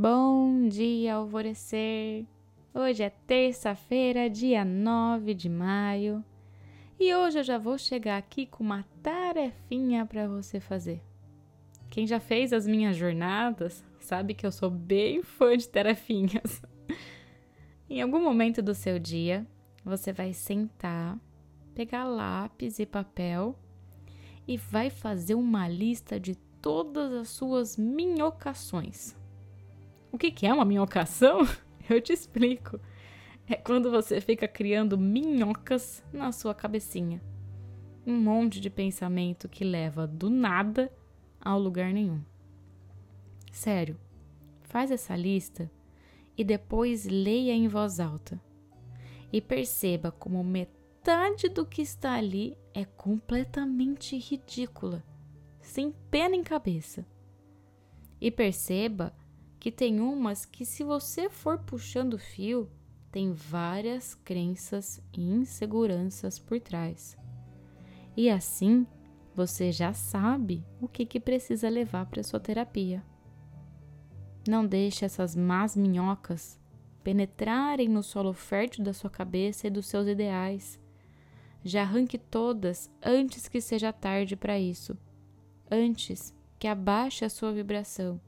Bom dia, alvorecer! Hoje é terça-feira, dia 9 de maio, e hoje eu já vou chegar aqui com uma tarefinha para você fazer. Quem já fez as minhas jornadas sabe que eu sou bem fã de tarefinhas. em algum momento do seu dia, você vai sentar, pegar lápis e papel e vai fazer uma lista de todas as suas minhocações. O que, é uma minhocação? Eu te explico. É quando você fica criando minhocas na sua cabecinha. Um monte de pensamento que leva do nada ao lugar nenhum. Sério, faz essa lista e depois leia em voz alta. E perceba como metade do que está ali é completamente ridícula, sem pé nem cabeça. E perceba que tem umas que, se você for puxando o fio, tem várias crenças e inseguranças por trás. E assim, você já sabe o que, que precisa levar para sua terapia. Não deixe essas más minhocas penetrarem no solo fértil da sua cabeça e dos seus ideais. Já arranque todas antes que seja tarde para isso. Antes que abaixe a sua vibração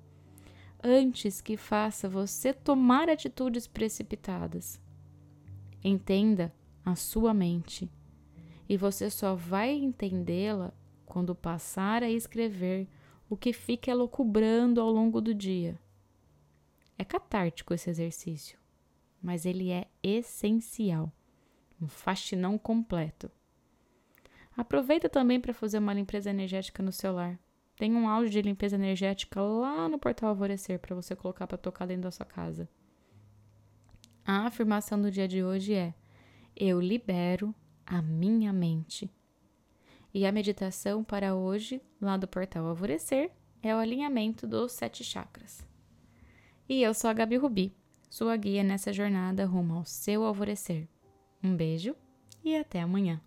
antes que faça você tomar atitudes precipitadas. Entenda a sua mente e você só vai entendê-la quando passar a escrever o que fica elocubrando ao longo do dia. É catártico esse exercício, mas ele é essencial, um faxinão completo. Aproveita também para fazer uma limpeza energética no celular. Tem um áudio de limpeza energética lá no portal Alvorecer para você colocar para tocar dentro da sua casa. A afirmação do dia de hoje é: Eu libero a minha mente. E a meditação para hoje, lá do portal Alvorecer, é o alinhamento dos sete chakras. E eu sou a Gabi Rubi, sua guia nessa jornada rumo ao seu alvorecer. Um beijo e até amanhã.